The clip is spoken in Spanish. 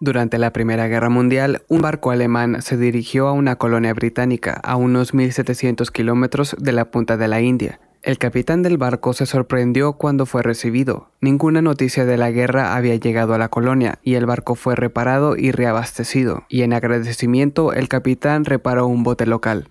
Durante la Primera Guerra Mundial, un barco alemán se dirigió a una colonia británica a unos 1.700 kilómetros de la punta de la India. El capitán del barco se sorprendió cuando fue recibido. Ninguna noticia de la guerra había llegado a la colonia y el barco fue reparado y reabastecido, y en agradecimiento el capitán reparó un bote local.